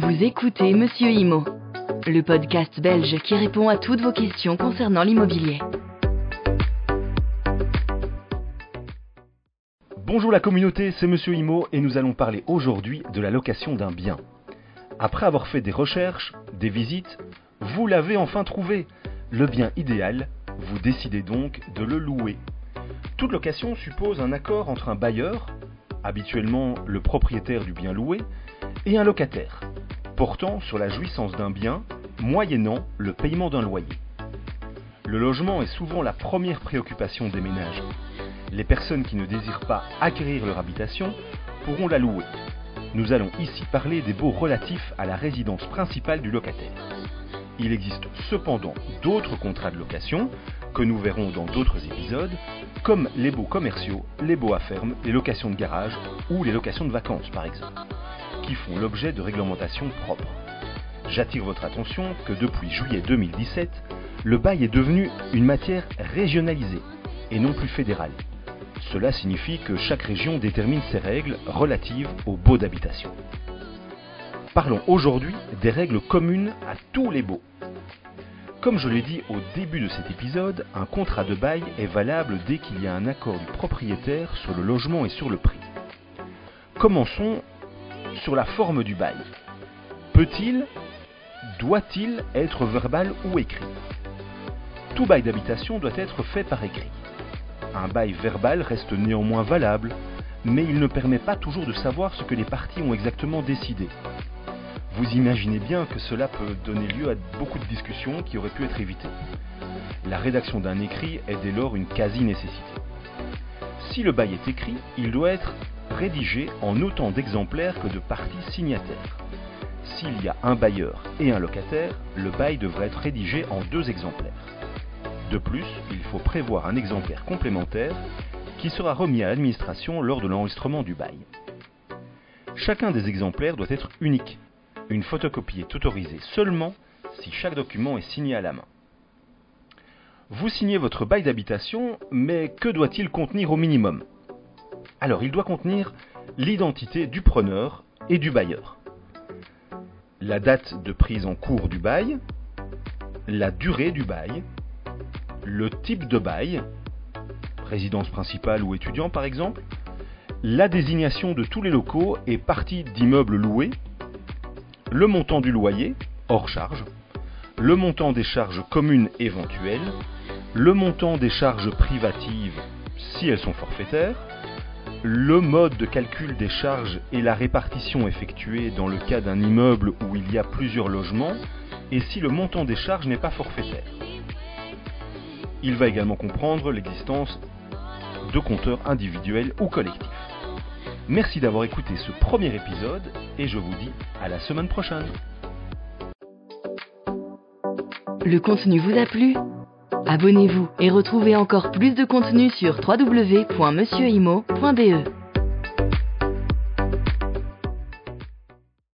Vous écoutez Monsieur Imo, le podcast belge qui répond à toutes vos questions concernant l'immobilier. Bonjour la communauté, c'est Monsieur Imo et nous allons parler aujourd'hui de la location d'un bien. Après avoir fait des recherches, des visites, vous l'avez enfin trouvé, le bien idéal, vous décidez donc de le louer. Toute location suppose un accord entre un bailleur, habituellement le propriétaire du bien loué, et un locataire, portant sur la jouissance d'un bien, moyennant le paiement d'un loyer. Le logement est souvent la première préoccupation des ménages. Les personnes qui ne désirent pas acquérir leur habitation pourront la louer. Nous allons ici parler des baux relatifs à la résidence principale du locataire. Il existe cependant d'autres contrats de location, que nous verrons dans d'autres épisodes, comme les baux commerciaux, les baux à ferme, les locations de garage ou les locations de vacances par exemple, qui font l'objet de réglementations propres. J'attire votre attention que depuis juillet 2017, le bail est devenu une matière régionalisée et non plus fédérale. Cela signifie que chaque région détermine ses règles relatives aux baux d'habitation. Parlons aujourd'hui des règles communes à tous les baux. Comme je l'ai dit au début de cet épisode, un contrat de bail est valable dès qu'il y a un accord du propriétaire sur le logement et sur le prix. Commençons sur la forme du bail. Peut-il, doit-il être verbal ou écrit? Tout bail d'habitation doit être fait par écrit. Un bail verbal reste néanmoins valable, mais il ne permet pas toujours de savoir ce que les parties ont exactement décidé. Vous imaginez bien que cela peut donner lieu à beaucoup de discussions qui auraient pu être évitées. La rédaction d'un écrit est dès lors une quasi-nécessité. Si le bail est écrit, il doit être rédigé en autant d'exemplaires que de parties signataires. S'il y a un bailleur et un locataire, le bail devrait être rédigé en deux exemplaires. De plus, il faut prévoir un exemplaire complémentaire qui sera remis à l'administration lors de l'enregistrement du bail. Chacun des exemplaires doit être unique une photocopie est autorisée seulement si chaque document est signé à la main. Vous signez votre bail d'habitation, mais que doit-il contenir au minimum? Alors, il doit contenir l'identité du preneur et du bailleur, la date de prise en cours du bail, la durée du bail, le type de bail, résidence principale ou étudiant par exemple, la désignation de tous les locaux et parties d'immeubles loués, le montant du loyer, hors charge, le montant des charges communes éventuelles, le montant des charges privatives si elles sont forfaitaires, le mode de calcul des charges et la répartition effectuée dans le cas d'un immeuble où il y a plusieurs logements, et si le montant des charges n'est pas forfaitaire. Il va également comprendre l'existence de compteurs individuels ou collectifs. Merci d'avoir écouté ce premier épisode et je vous dis à la semaine prochaine. Le contenu vous a plu? Abonnez-vous et retrouvez encore plus de contenu sur www.monsieurimo.be.